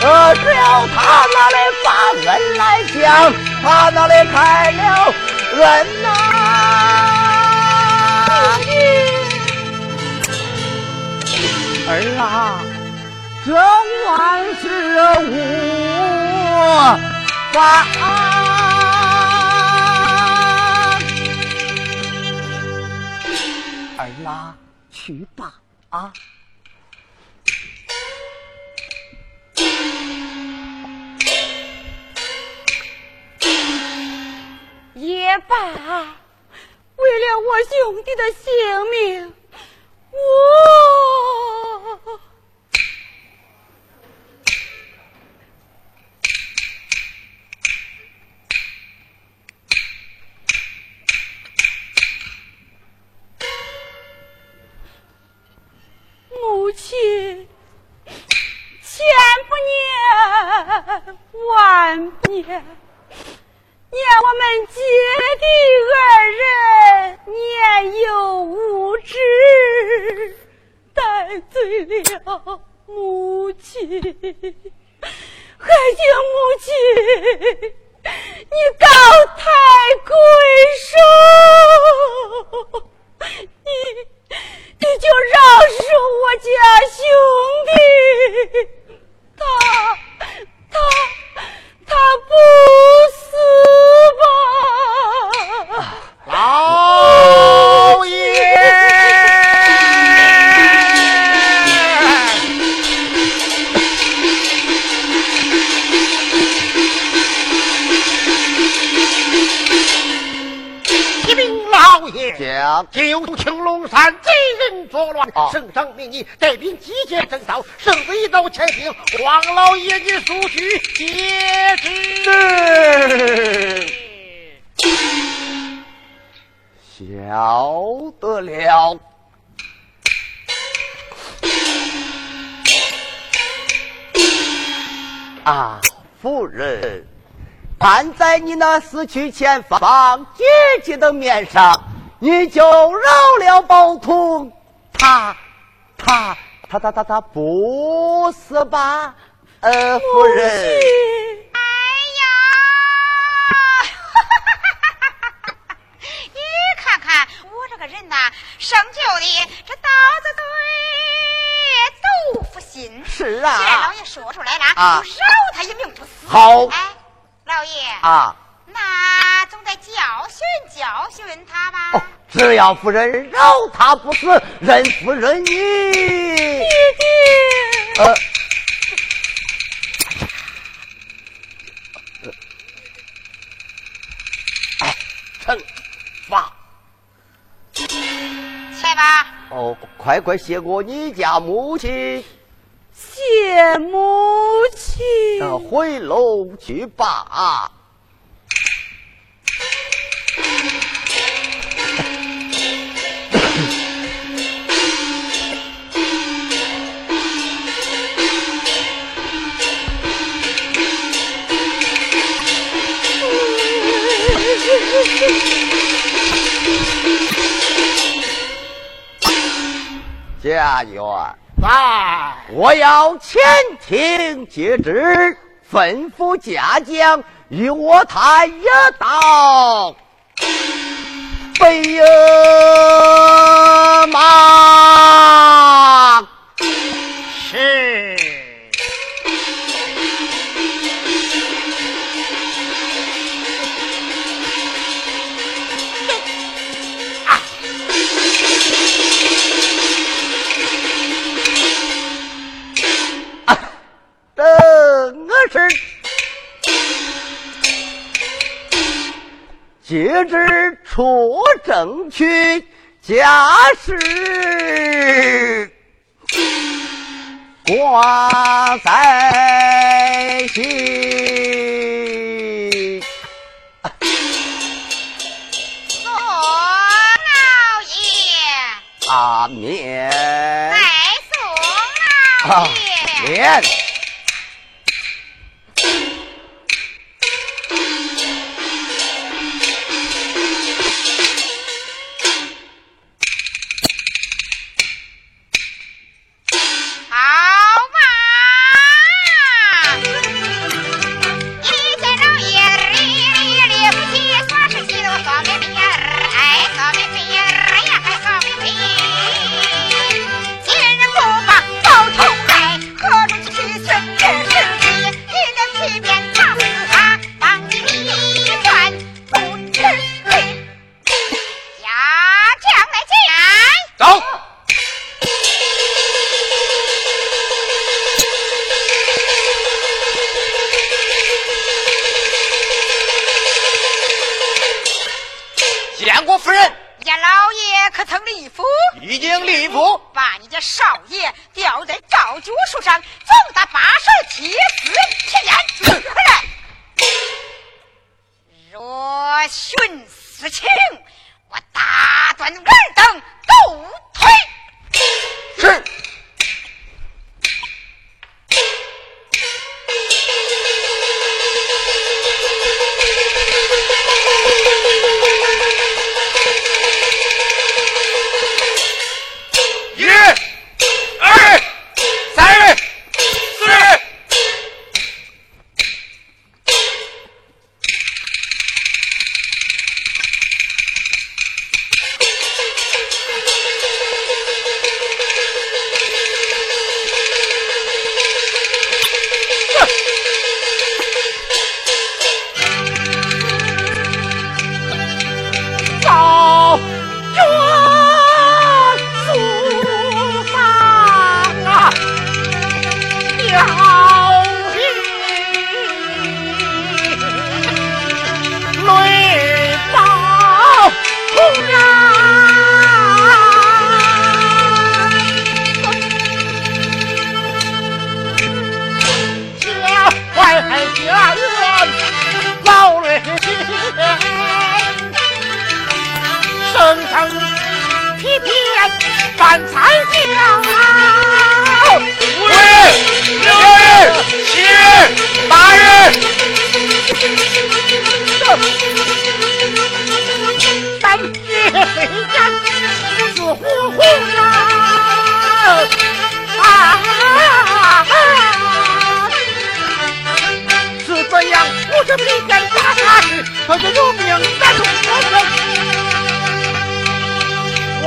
呃，只要他那里把恩来讲，他那里开了恩呐。儿啊，这万事无法。儿啊，去吧啊！也罢，为了我兄弟的性命，我母亲千不念，万不念。念我们姐弟二人年幼无知，得罪了母亲，还请母亲你高抬贵手，你你就饶恕我家兄弟，他乱，圣上命你带兵集结征讨，圣子一走前行，王老爷你速去接旨。晓得了。啊，夫人，看在你那死去前方姐姐的面上，你就饶了包通，他，他，他，他，他，他不是吧？呃，夫人哎呀看看我这个人呐。生就的这刀子嘴豆腐心，是啊。既然老爷说出来了，啊，就饶他一命不死。好，哎，老爷啊，那总得教训教训他吧。哦，只要夫人饶他不死，任夫人你。爹爹。呃。哎，惩罚。来吧！哦，快快谢过你家母亲，谢母亲。呃，回楼去吧。家园，在，我要前庭接旨，吩咐家将与我谈一道。北马接旨出征去，家事挂在心。宋老爷，阿面。拜宋老爷。面。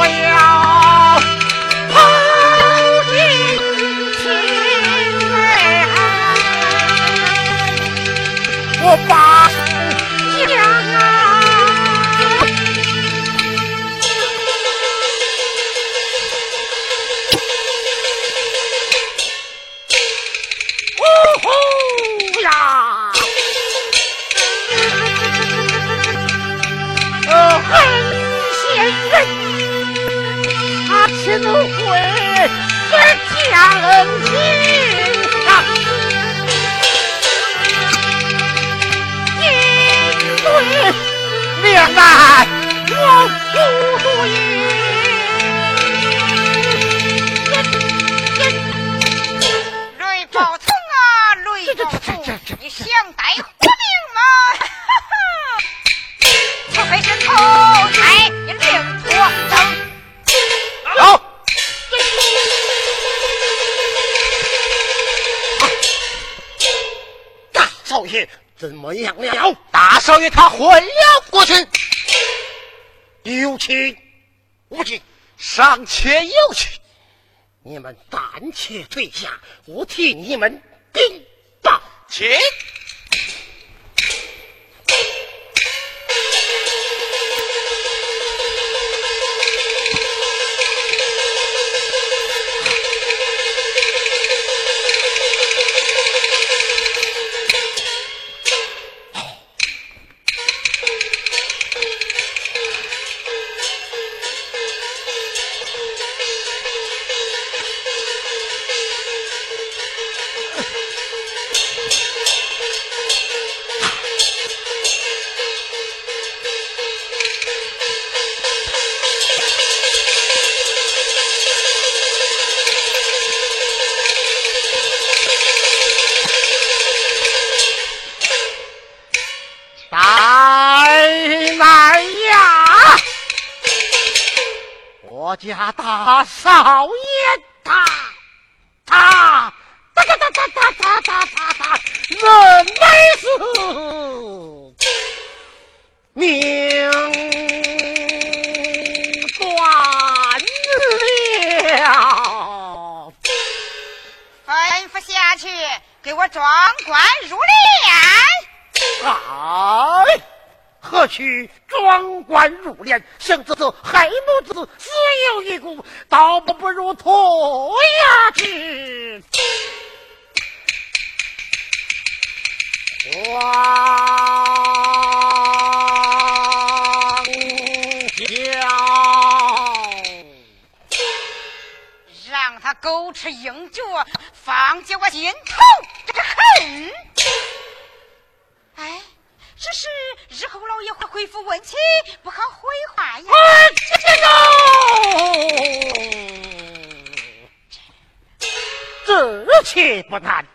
我要且退下，我替你们让他狗吃鹰脚，放进我心头这个恨。哎，只是日后老爷会回复问题，不好回话呀。这且不难。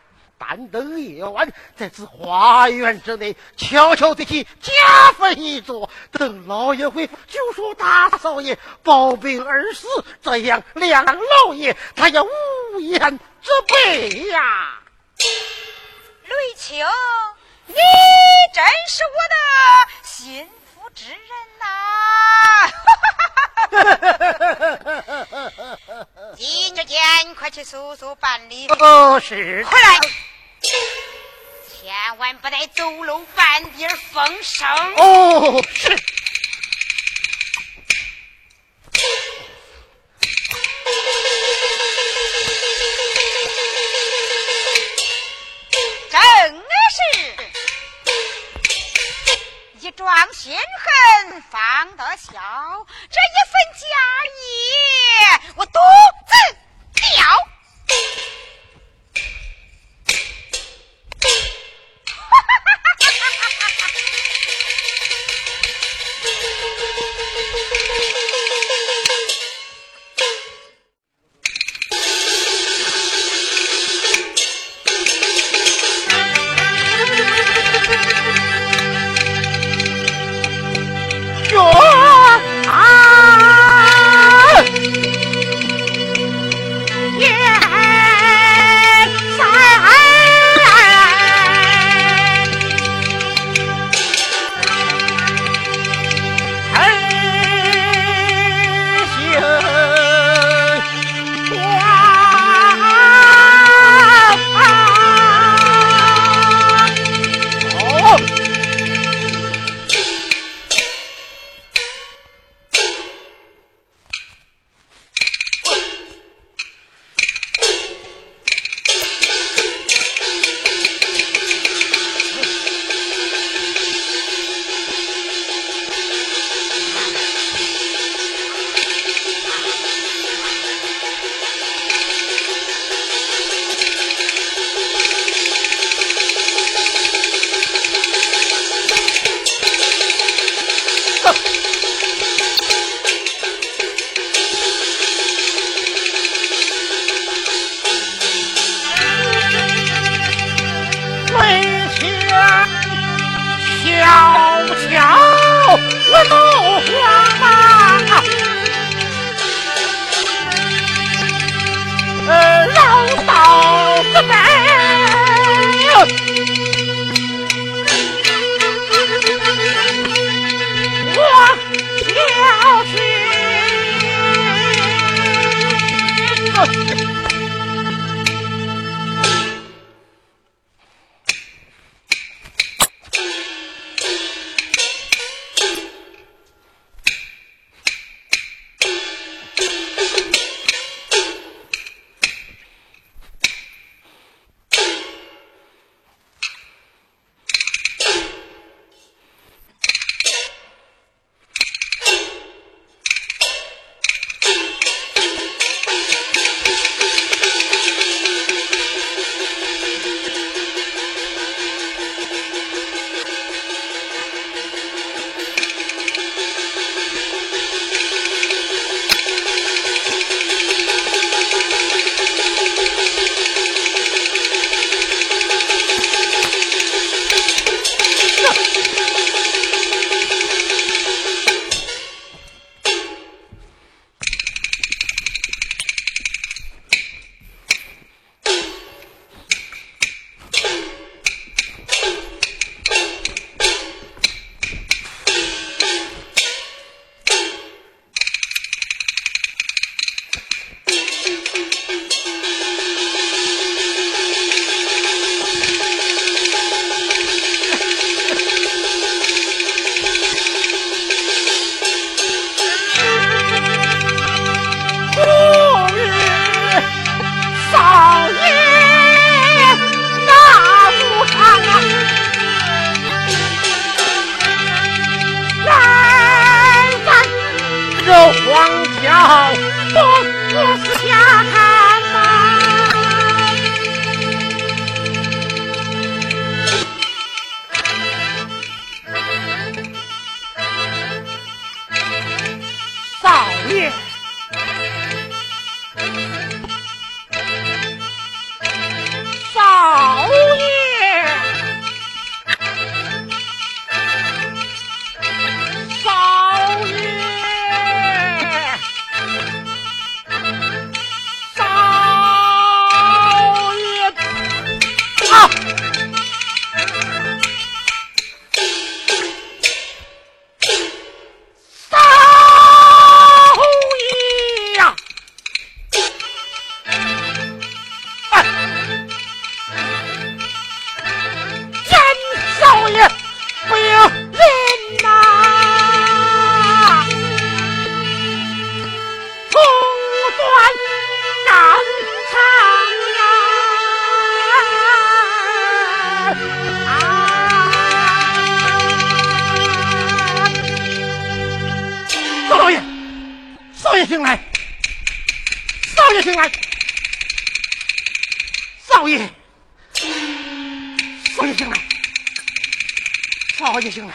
但等夜晚在此花园之内悄悄对其加分一座，等老爷回府就说大少爷暴病而死，这样两老爷他也无言责备呀。雷青，你真是我的心腹之人呐！今天快去速速办理。哦，是。快来。千万不得走漏半点风声。哦，是。正是一桩心恨方得消，这一份家业我独自醒来，少爷醒来，少爷，少爷醒来，少爷醒来，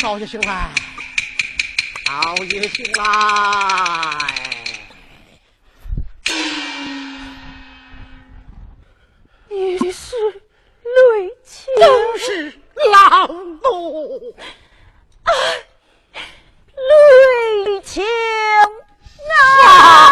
少爷醒来，少爷醒来。你是雷青，都是狼奴。雷青啊！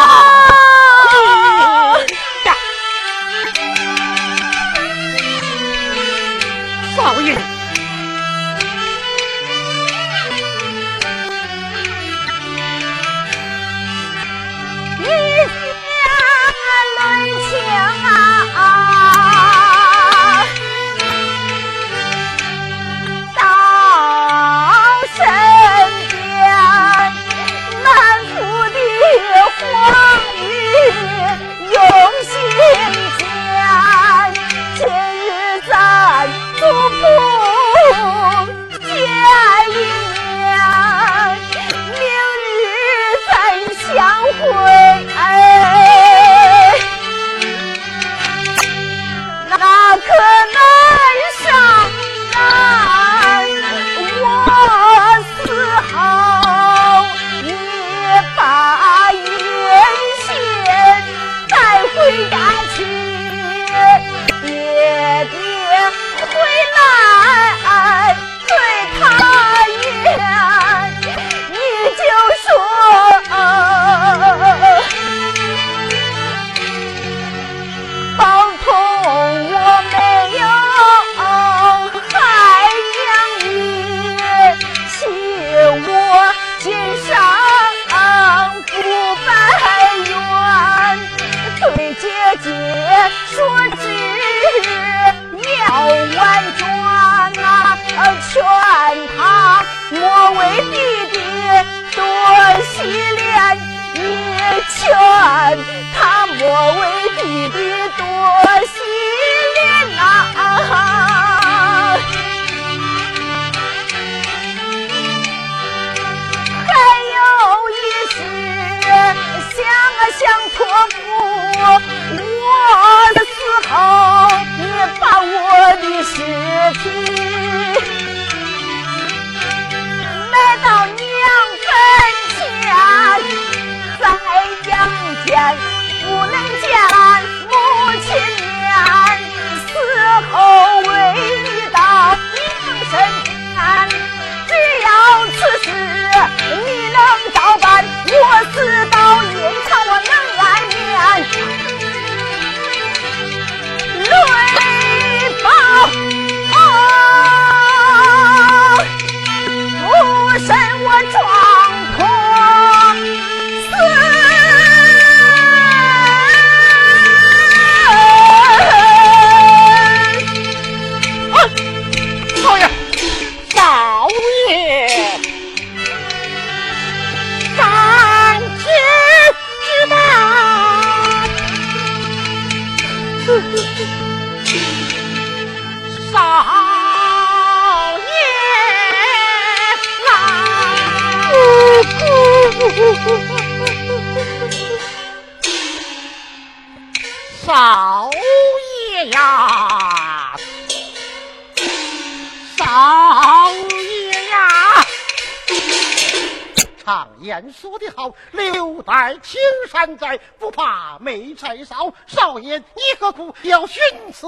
山在，不怕没柴烧。少爷，你何苦要寻此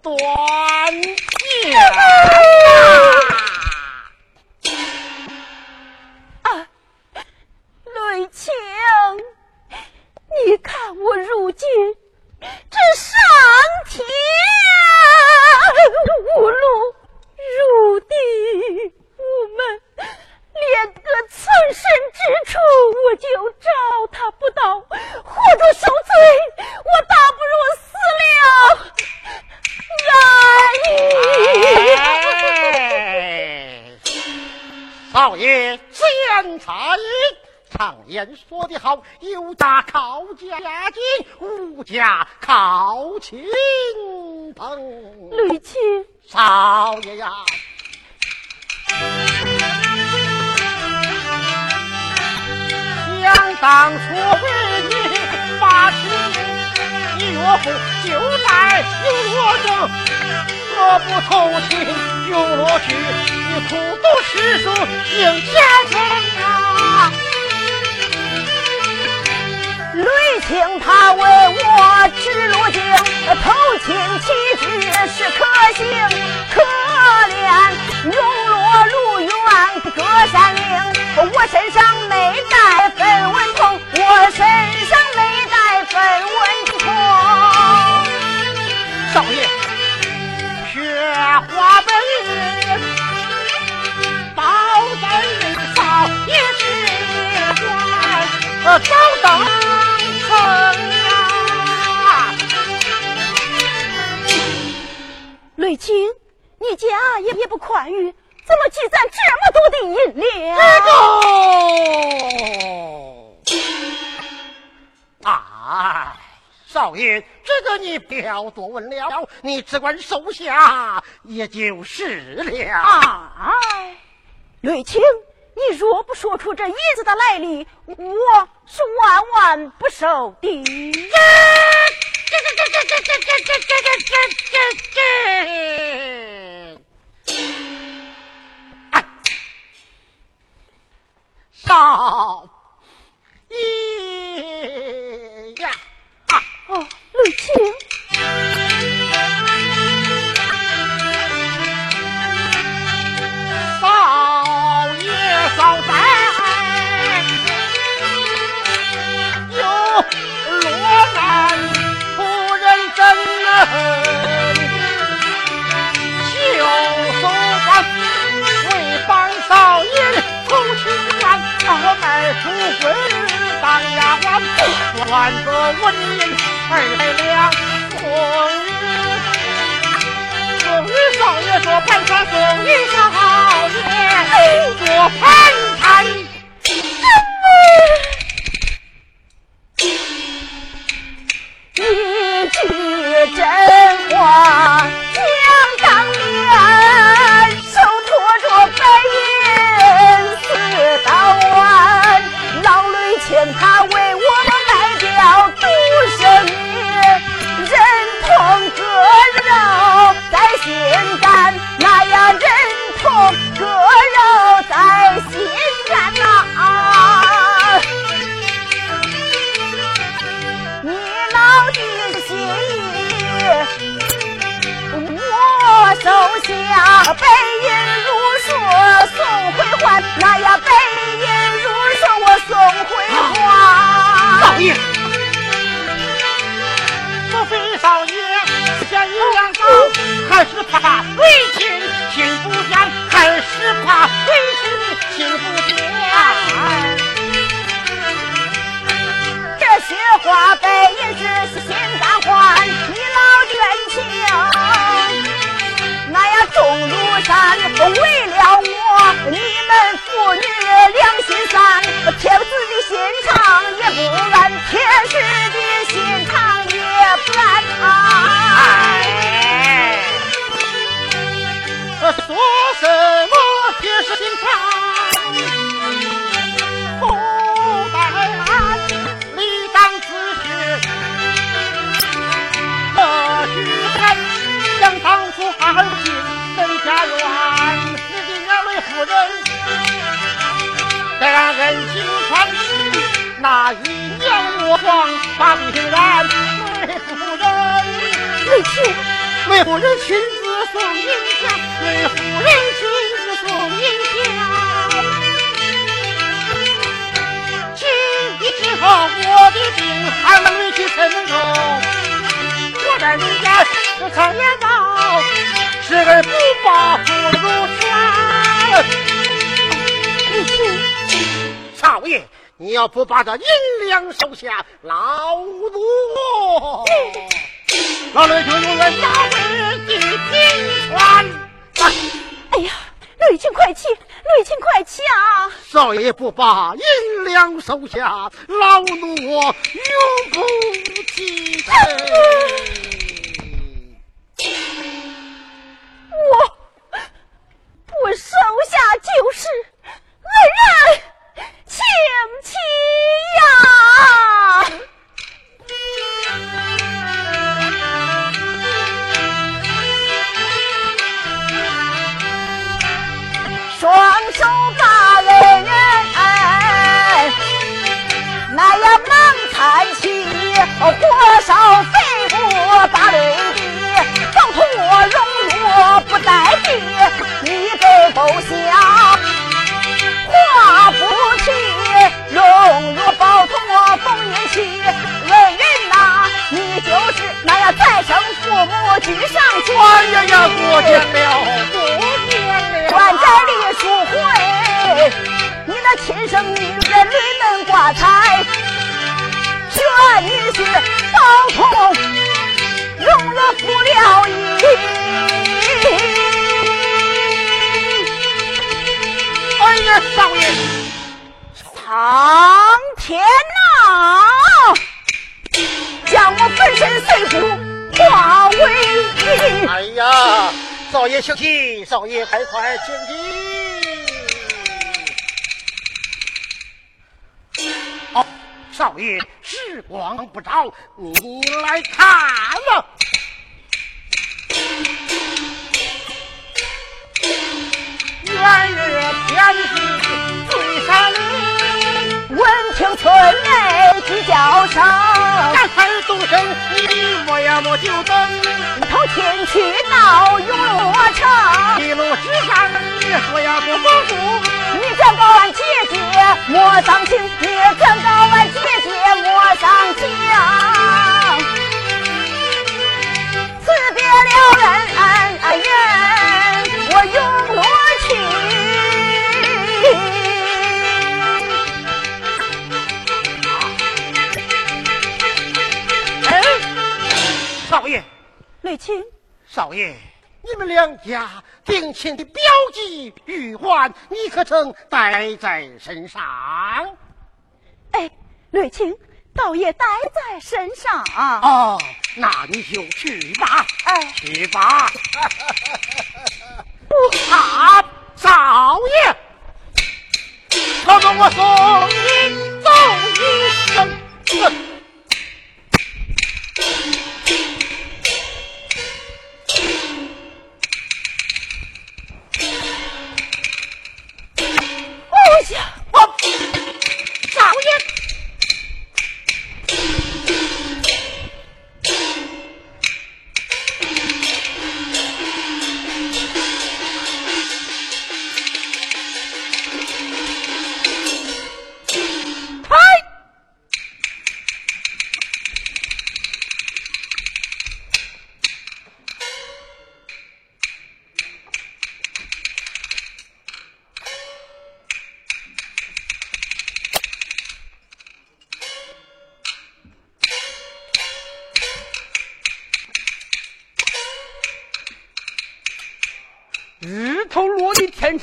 断剑？啊，雷青，你看我如今这上天无路，入地无门，连个存身之处我就找说得好，有家靠家境，无家靠亲朋。吕青，少爷呀，想当初为你发誓，你岳父就在永乐中，我不同情永乐去，你苦读诗书应家成啊！雷青他为我指路径，投亲弃志是可行，可怜永落路远隔山岭，我身上没带分文铜，我身上没带分文铜。少爷，雪花官，早等。瑞清，你家也也不宽裕，怎么积攒这么多的银两？哎，少爷，这个你不要多问了，你只管收下也就是了。哎，瑞清。你若不说出这银子的来历，我是万万不收的。这这这这这这这这这这这这哎，少爷呀！哦，陆青。选得闻银二百两送与送少爷做盘缠送与少爷做盘缠梅夫人亲自送银香，梅夫人亲自送银香。几之后我的病还没去沉重，我在人间。这常言道，是儿不报不如传。少爷，你要不把这银两收下，老奴老雷就用来打回几千串。哎呀，瑞卿快起，瑞卿快起啊！少爷不把银两收下，老奴我永不低头。我，我收下就是恩人，请起呀。手把人人，那要忙参起，火烧肺腑把雷地，保同我荣辱不在地，你这狗相话不起，荣辱保同我风云起，恩人呐，你就是那要再生气。须包同容了不了意。哎呀，少爷，苍天呐，将我粉身碎骨化为云。哎呀，少爷休息，少爷快快请进。少爷时光不早，你来看了。元月天气最山里，闻听村内鸡叫声，赶快动身，你莫呀莫久等。头前去到永乐城，一路之上，你说呀不保住。你这高俺姐姐莫伤心，你这高俺姐姐莫伤心。辞别了人人，我永雷青，少爷，你们两家定亲的标记玉环，你可曾带在身上？哎，雷青，倒也带在身上。哦，那你就去吧，哎，去吧。不啊，少爷，可容我送你走一程。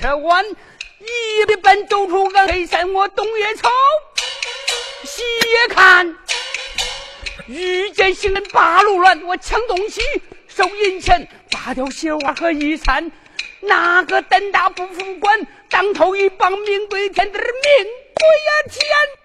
这晚，一本走出个黑山，我东也瞅，西也看，遇见行人八路乱，我抢东西收银钱，拔掉鞋袜和衣衫，哪个胆大不服管？当头一棒，命归天，命归呀天。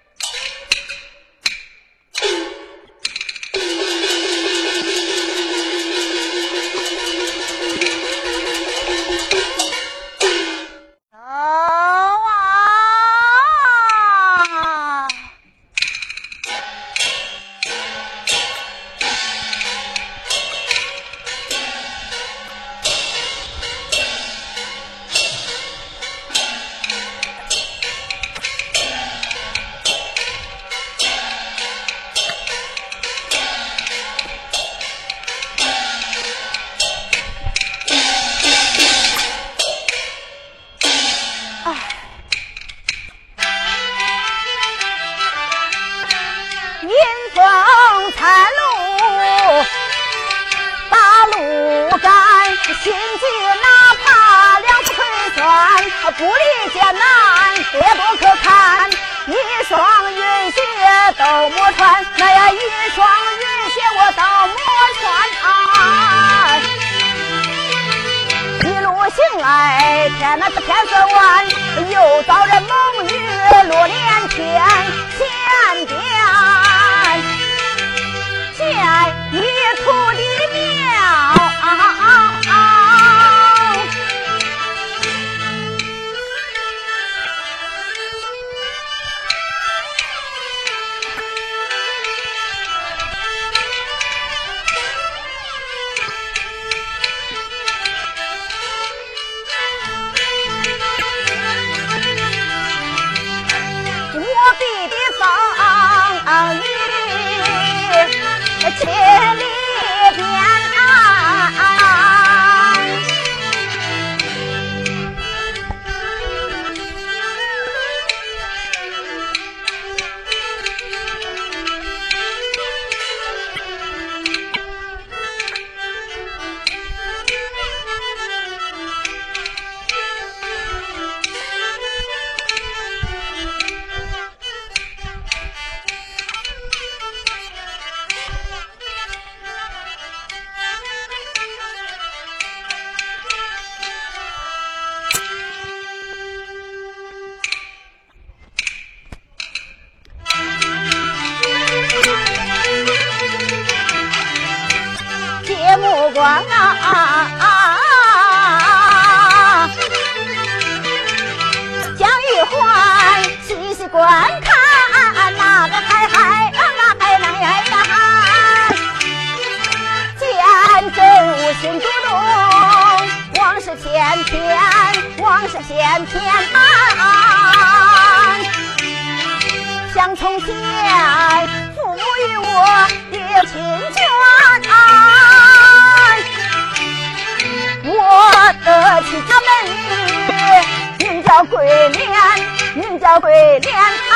对联啊！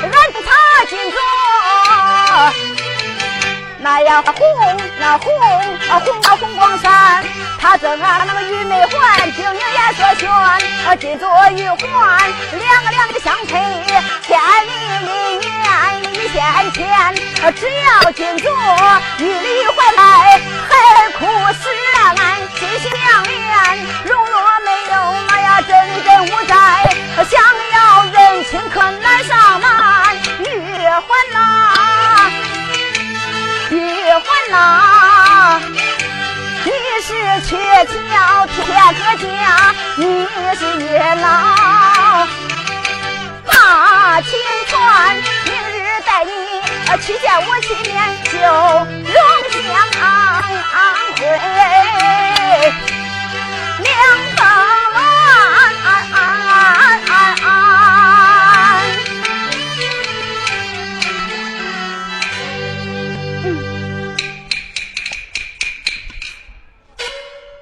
俺是他金镯，那呀红，那红啊红啊红光闪。他赠俺那个玉眉环，晶莹颜色炫，啊金镯玉环，两个两个相配，千里姻缘一线牵。啊只要金镯玉里怀来，海枯石烂，心心相连。如若没有那呀真真无在，想要认亲可难上难。玉环呐，玉环呐。你是鹊桥天个家，你是月老把情传，带你去见我亲面，就荣相会，两方乱。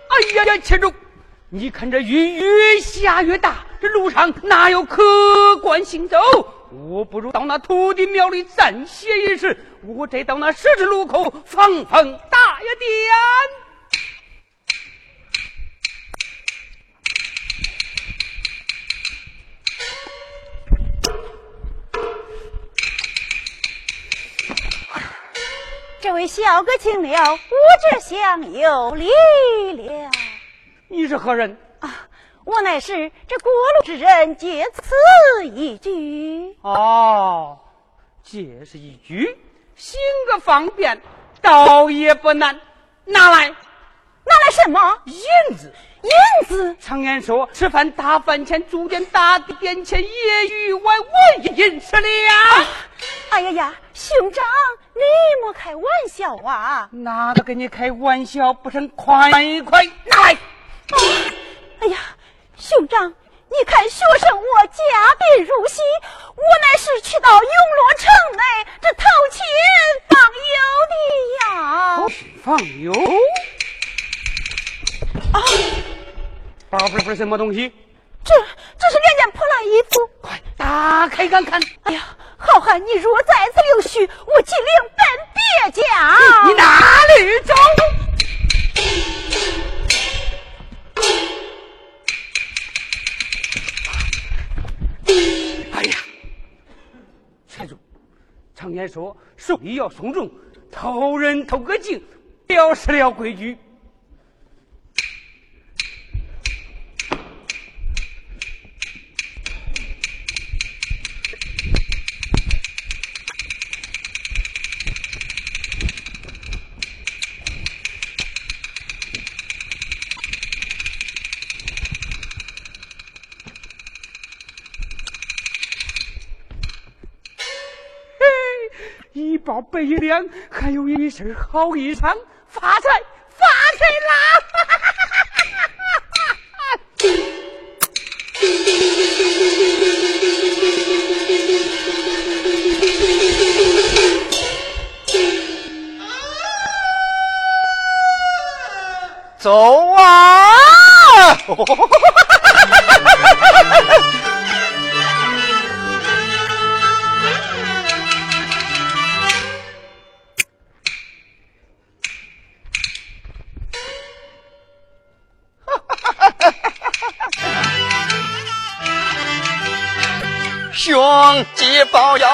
哎呀呀，切住！你看这雨越下越大，这路上哪有客官行走？我不如到那土地庙里暂歇一时，我再到那十字路口放放大爷点。这位小哥请了，我这厢有礼了。你是何人？啊，我乃是这过路之人，借此一举。哦，借是一举，行个方便，倒也不难。拿来，拿来什么？银子。银子。常言说，吃饭打饭钱，住店打点钱，夜雨晚我银十两。哎呀呀，兄长，你莫开玩笑啊！哪个跟你开玩笑？不成，快快拿来！哎呀，兄长，你看学生我家贫如洗，我乃是去到永乐城内这投亲访友的呀。访友？啊！包袱里是什么东西？这这是两件破烂衣服。快打开看看！哎呀！好汉，你若在此留须，我即领奔别家。你哪里走？常言说，送礼要送重，偷人偷个精，表示了规矩。百两，还有一身好衣裳，发财发财啦！走啊！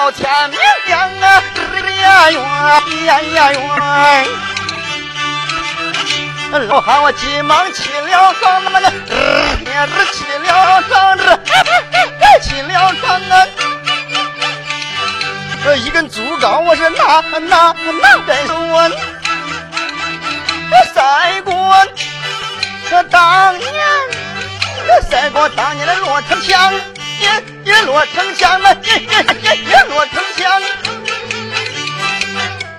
报要天明亮啊，呀冤呀呀冤！老汉我急忙起了床，那么的，也是起了床，这起了床啊！一根竹竿，我是拿拿拿在手啊！赛过当年，赛过当年的骆城墙，也也落城墙了，也也也也骆城墙，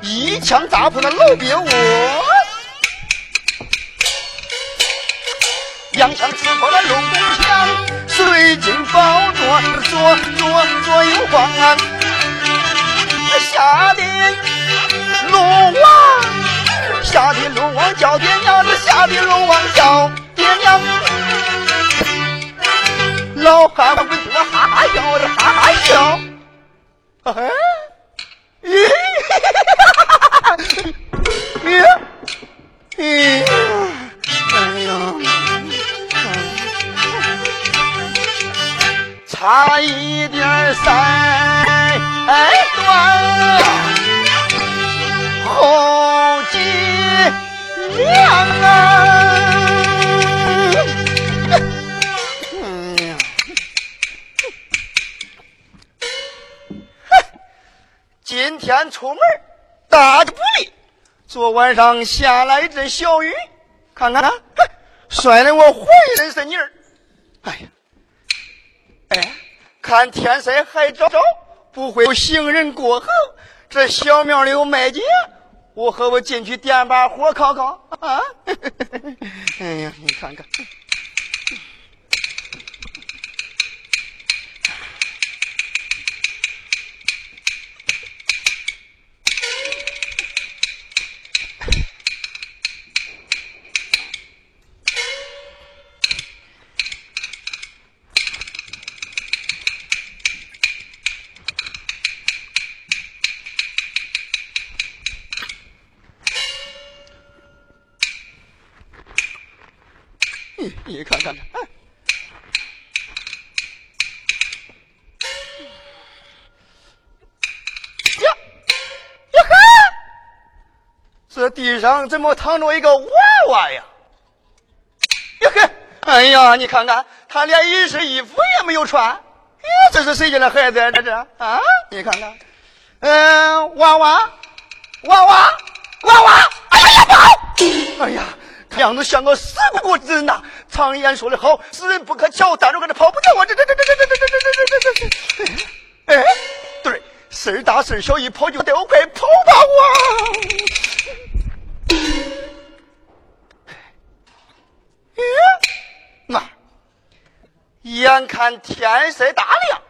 一枪扎破了老鳖窝，两枪刺破了龙宫墙，水晶宝座左左左右晃，下的龙王。下的龙王叫爹娘，这下的龙王叫爹娘。老汉们跟着哈哈笑，这哈哈笑。哎，咦，哈哈哈咦，咦，哎呀，差一点三段好几两啊！今天出门大着不利，昨晚上下了一阵小雨，看看啊，摔得我浑身是泥儿。哎呀，哎，看天色还早，早不会有行人过河。这小庙里有卖家。我和我进去点把火烤烤啊！哎呀，你看看。上怎么躺着一个娃娃呀？呀呵！哎呀，你看看，他连一身衣服也没有穿。呀，这是谁家的孩子啊？这是啊？你看看，嗯，娃娃，娃娃，娃娃！哎呀呀，不好！哎呀！看样子像个死骨子呐！常言说的好，死人不可瞧，站着搁这跑不掉啊！这这这这这这这这这这这这！哎，对，事大事小，一跑就得我快跑吧我！哎，妈，眼看天色大亮，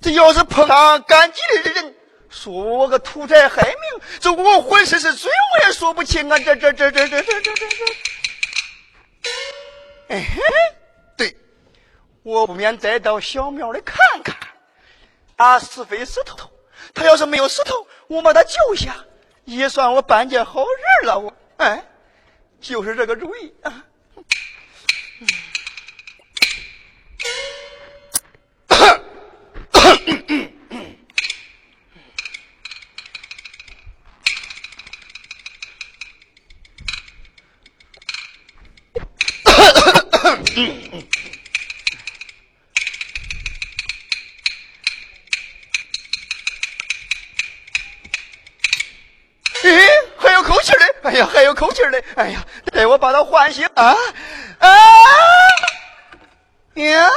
这要是碰上赶集的人，说我个土财害命，这我浑身是罪，我也说不清啊！这这这这这这这这这。哎，对，我不免再到小庙里看看。啊，是非石头，他要是没有石头，我把他救下，也算我办件好人了。我，哎，就是这个主意啊。哎呀，待我把他唤醒啊啊！呀，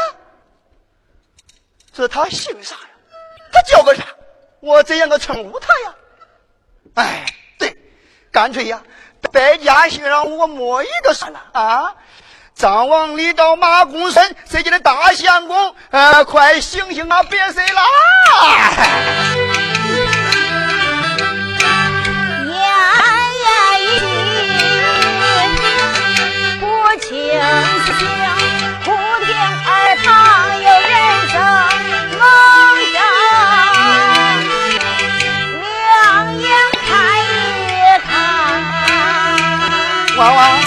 这他姓啥呀？他叫个啥？我怎样个称呼他呀？哎，对，干脆呀，百家姓上我摸一个算了啊！张王李赵马公孙，谁家的大相公？呃，快醒醒啊，别睡了啊！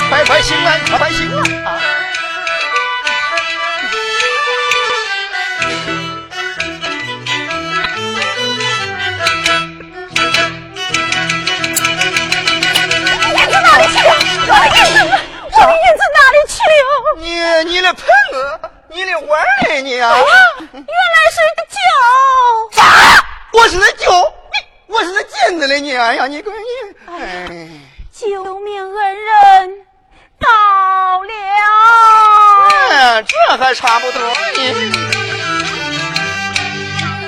快快醒来，快快醒来！啊！你你的朋友，你的娃儿你啊！原来是个啥？我是那救，我是那金子嘞你，哎呀，你快你，哎，救命恩人到了，哎，这还差不多。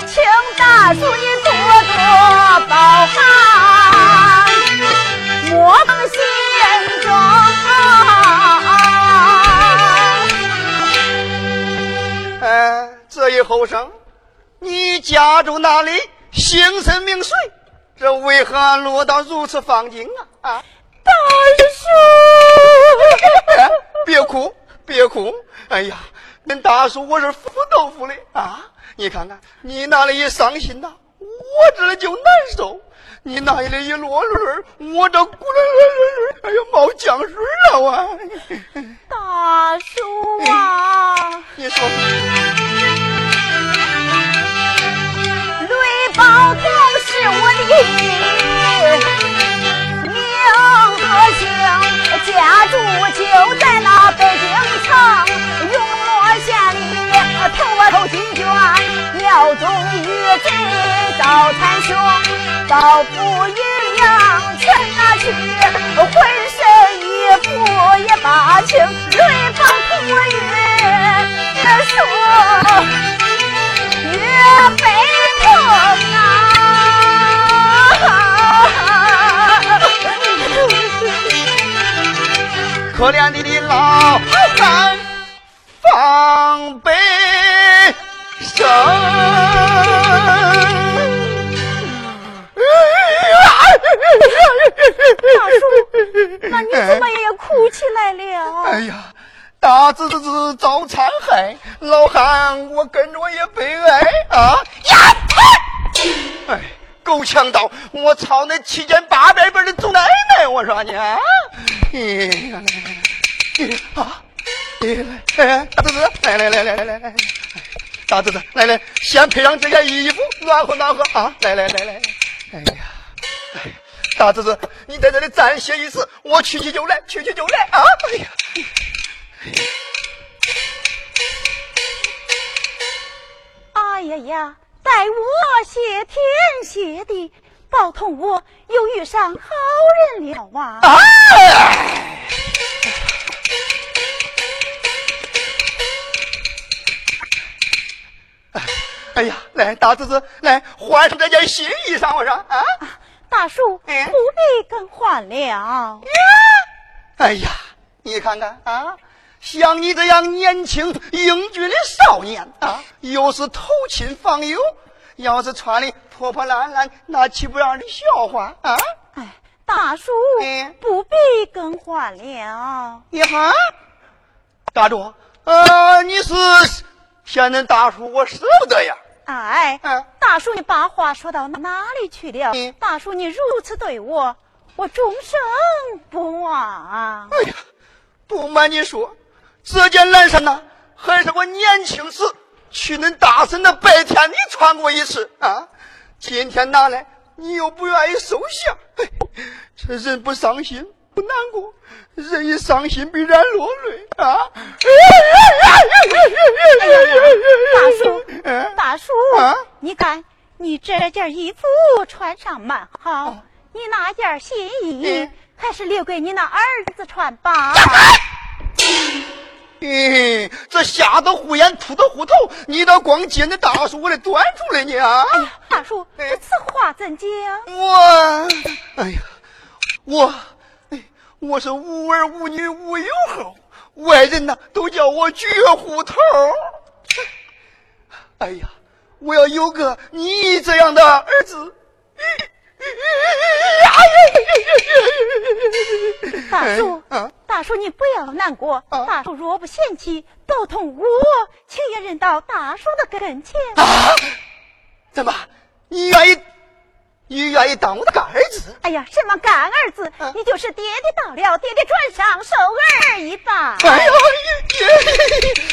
请大叔你多多包涵，莫放心这一后生，你家住哪里？姓甚名谁？这为何落到如此方境啊？啊！大叔，哎，别哭，别哭！哎呀，恁大叔我是腐豆腐的啊！你看看，你那里一伤心呐，我这里就难受；你那里一落泪我这咕噜噜噜噜，哎呀，冒浆水了我！大叔啊，你说，宝同是我的名和姓，家住就在那北京城永乐县里，头啊头金娟，庙中遇贼遭残凶，到府阴阳全拿去，浑身衣服也把清，瑞宝同我越说可怜你的老汉方悲声。大叔，那你怎么也哭起来了？哎呀，大侄子遭残害，老汉我跟着也悲哀啊！呀！哎，够强盗！我操那七千八百辈的祖奶奶！我说你啊！啊！大侄子，来来来来来来来，大侄子，来来，先配上这件衣服，暖和暖和啊！来来来来来，哎呀，大侄子，你在这里暂歇一时，我去去就来，去去就来啊！哎呀，哎呀呀！待我谢天谢地，保同我又遇上好人了啊！哎呀，来，大侄子，来换上这件新衣裳，我说啊，大叔不必更换了。哎呀，你看看啊，像你这样年轻英俊的少年啊，又是投亲访友，要是穿的破破烂烂，那岂不让人笑话啊？哎，大叔哎不必更换了。你哈，大柱，呃，你是嫌恁大叔我舍不得呀？哎，嗯大叔，你把话说到哪里去了？嗯大叔，你如此对我，我终生不忘。哎呀，不瞒你说，这件蓝衫呐，还是我年轻时去恁大婶的拜天地穿过一次啊。今天拿来，你又不愿意收下，哎，这人不伤心不难过，人一伤心必然落泪啊。大叔，大叔，你看你这件衣服穿上蛮好，你那件新衣嗯还是留给你那儿子穿吧。嘿，这瞎子护眼，秃子护头，你倒光接那大叔我的短处了你啊！哎呀，大叔，哎此话怎讲？我，哎呀，我，哎，我是无儿无女无有后，外人呐都叫我绝户头。哎呀，我要有个你这样的儿子。大叔，啊大叔，你不要难过。啊大叔若不嫌弃，都同我情愿认到大叔的跟前。啊！怎么？你愿意？你愿意当我的干儿子？哎呀，什么干儿子？啊你就是爹爹到了，爹爹转上受儿一般。哎呀，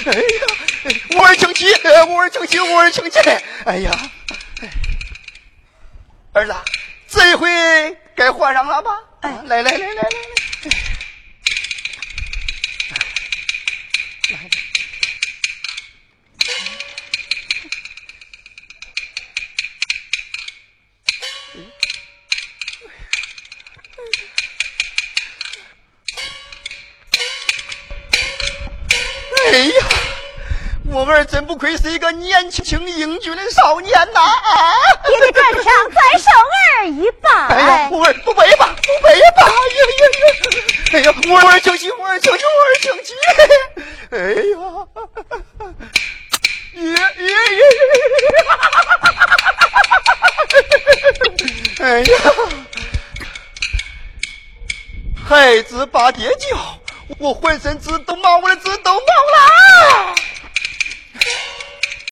哎呀，我儿请起，我儿请起，我儿请起。哎呀，哎儿子，这一回该换上了吧？哎来来来来来来，我儿真不愧是一个年轻英俊的少年呐！爹爹站上再生儿一拜。哎呀，我儿不背吧，不背吧！哎呀呀呀！哎呀，我儿请起，我儿请起，我儿请起！哎呀，耶耶耶！哎呀，孩子把爹叫，我浑身直抖毛，我的直抖毛啦！Okay.